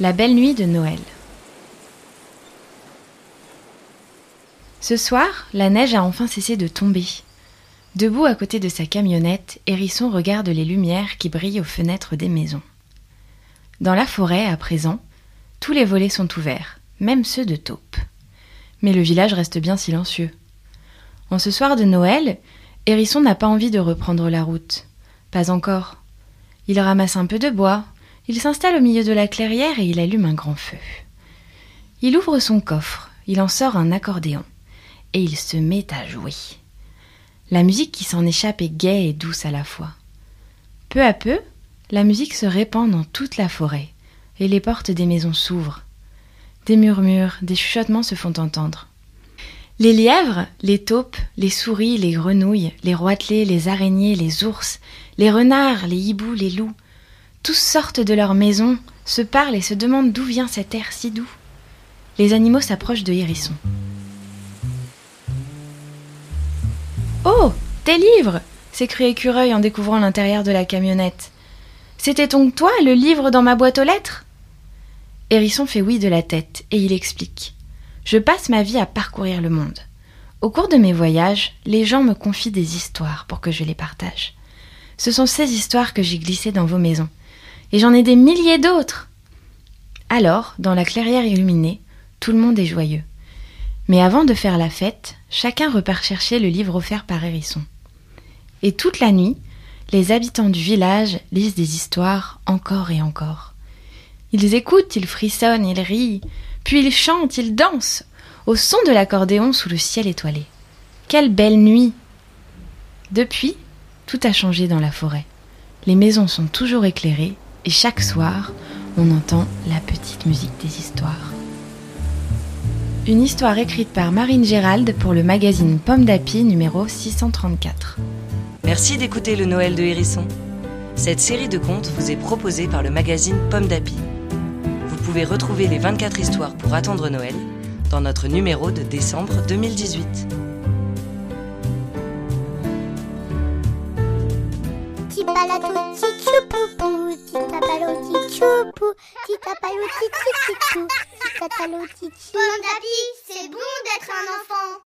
La belle nuit de Noël. Ce soir, la neige a enfin cessé de tomber. Debout à côté de sa camionnette, Hérisson regarde les lumières qui brillent aux fenêtres des maisons. Dans la forêt, à présent, tous les volets sont ouverts, même ceux de taupe. Mais le village reste bien silencieux. En ce soir de Noël, Hérisson n'a pas envie de reprendre la route. Pas encore. Il ramasse un peu de bois, il s'installe au milieu de la clairière et il allume un grand feu. Il ouvre son coffre, il en sort un accordéon, et il se met à jouer. La musique qui s'en échappe est gaie et douce à la fois. Peu à peu, la musique se répand dans toute la forêt, et les portes des maisons s'ouvrent. Des murmures, des chuchotements se font entendre. Les lièvres, les taupes, les souris, les grenouilles, les roitelets, les araignées, les ours, les renards, les hiboux, les loups, tous sortent de leur maison, se parlent et se demandent d'où vient cet air si doux. Les animaux s'approchent de Hérisson. Oh Tes livres s'écrie Écureuil en découvrant l'intérieur de la camionnette. C'était donc toi le livre dans ma boîte aux lettres? Hérisson fait oui de la tête et il explique. Je passe ma vie à parcourir le monde. Au cours de mes voyages, les gens me confient des histoires pour que je les partage. Ce sont ces histoires que j'ai glissées dans vos maisons et j'en ai des milliers d'autres. Alors, dans la clairière illuminée, tout le monde est joyeux. Mais avant de faire la fête, chacun repart chercher le livre offert par Hérisson. Et toute la nuit, les habitants du village lisent des histoires encore et encore. Ils écoutent, ils frissonnent, ils rient, puis ils chantent, ils dansent, au son de l'accordéon sous le ciel étoilé. Quelle belle nuit Depuis, tout a changé dans la forêt. Les maisons sont toujours éclairées et chaque soir, on entend la petite musique des histoires. Une histoire écrite par Marine Gérald pour le magazine Pomme d'Api numéro 634. Merci d'écouter le Noël de Hérisson. Cette série de contes vous est proposée par le magazine Pomme d'Api. Vous pouvez retrouver les 24 histoires pour attendre Noël dans notre numéro de décembre 2018. Petit Bon c'est bon d'être un